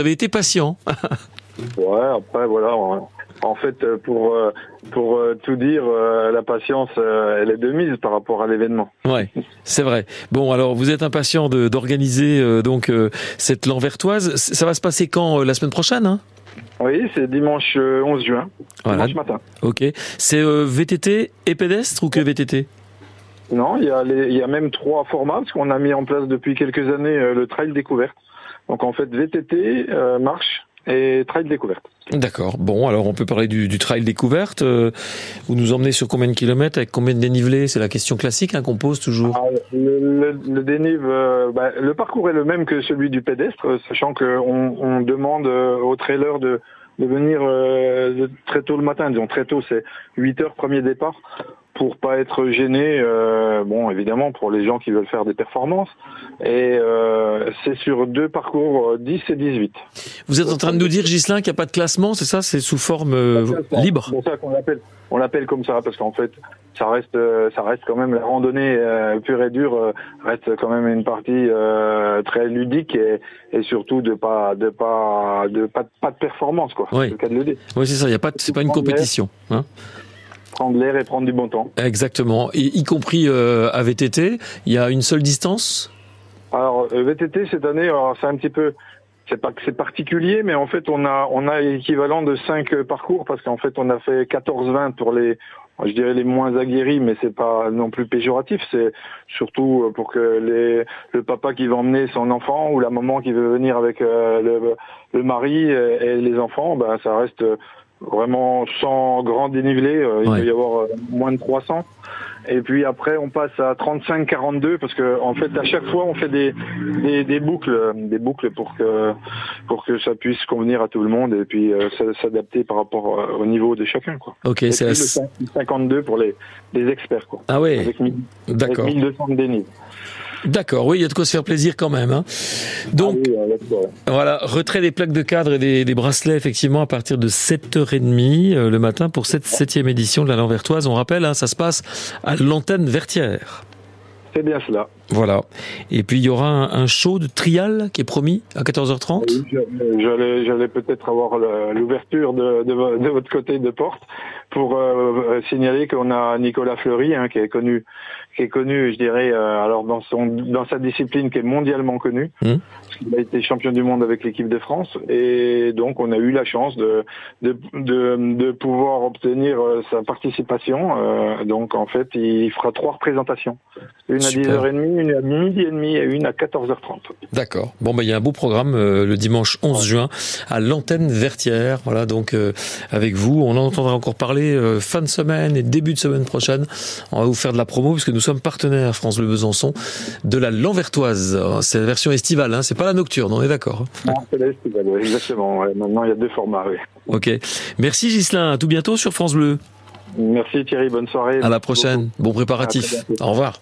Vous avez été patient. ouais, après, voilà. En fait, pour, pour tout dire, la patience, elle est de mise par rapport à l'événement. Ouais, c'est vrai. Bon, alors vous êtes impatient d'organiser donc cette Lanvertoise. Ça va se passer quand La semaine prochaine hein? Oui, c'est dimanche 11 euh, juin, dimanche matin. Ok. C'est euh, VTT et pédestre ou que VTT Non, il y, a il y a même trois formats, parce qu'on a mis en place depuis quelques années euh, le trail découverte. Donc en fait, VTT, marche et trail découverte. D'accord. Bon, alors on peut parler du, du trail découverte. Euh, vous nous emmenez sur combien de kilomètres avec combien de dénivelé? C'est la question classique hein, qu'on pose toujours. Ah, le, le, dénive, euh, bah, le parcours est le même que celui du pédestre, sachant qu'on on demande euh, aux trailers de, de venir très tôt le matin. Disons très tôt, c'est 8 heures premier départ pour pas être gêné, euh, bon évidemment pour les gens qui veulent faire des performances, et euh, c'est sur deux parcours 10 euh, et 18. Vous êtes en train de nous dire, Gislin, qu'il n'y a pas de classement, c'est ça? C'est sous forme libre? C'est pour ça qu'on l'appelle, on l'appelle comme ça, parce qu'en fait, ça reste, ça reste quand même la randonnée pure et dure, reste quand même une partie très ludique et, et, surtout de pas, de pas, de pas, pas de performance quoi. Oui, oui c'est ça. Il y a pas, c'est pas une compétition. Hein prendre l'air et prendre du bon temps. Exactement, y, compris euh, à VTT, il y a une seule distance? Alors euh, VTT cette année, c'est un petit peu c'est pas que c'est particulier, mais en fait on a on a l'équivalent de 5 parcours parce qu'en fait on a fait 14-20 pour les je dirais les moins aguerris, mais c'est pas non plus péjoratif. C'est surtout pour que les le papa qui va emmener son enfant ou la maman qui veut venir avec euh, le, le, mari et les enfants, ben ça reste vraiment sans grand dénivelé, euh, il va y avoir euh, moins de 300. Et puis après, on passe à 35-42 parce que en fait, à chaque fois, on fait des, des, des, boucles, des boucles pour que pour que ça puisse convenir à tout le monde et puis euh, s'adapter par rapport au niveau de chacun. Quoi. Ok, c'est la... 52 pour les, les experts. Quoi. Ah oui. Avec, avec 1200 de dénivelé. D'accord, oui, il y a de quoi se faire plaisir quand même. Hein. Donc, ah voilà, retrait des plaques de cadre et des, bracelets, effectivement, à partir de 7h30 euh, le matin pour cette septième édition de la Lanvertoise. On rappelle, hein, ça se passe à l'antenne Vertière. C'est bien cela. Voilà. Et puis il y aura un, show de trial qui est promis à 14h30. Oui, J'allais peut-être avoir l'ouverture de, de, votre côté de porte pour euh, signaler qu'on a Nicolas Fleury, hein, qui est connu qui est connu, je dirais, euh, alors dans son dans sa discipline qui est mondialement connue. Mmh. Il a été champion du monde avec l'équipe de France et donc on a eu la chance de de de, de pouvoir obtenir euh, sa participation. Euh, donc en fait, il fera trois représentations, une à 10h30, une à midi et demi et une à 14h30. D'accord. Bon ben il y a un beau programme le dimanche 11 juin à l'antenne Vertière. Voilà donc avec vous, on en entendra encore parler fin de semaine et début de semaine prochaine. On va vous faire de la promo puisque nous sommes partenaires France Bleu Besançon de la Lanvertoise. C'est la version estivale, hein, c'est pas la nocturne, on est d'accord Non, c'est l'estivale, exactement. Maintenant, il y a deux formats. Oui. Ok. Merci Gislain, à tout bientôt sur France Bleu. Merci Thierry, bonne soirée. À la prochaine, bon préparatif. Au revoir.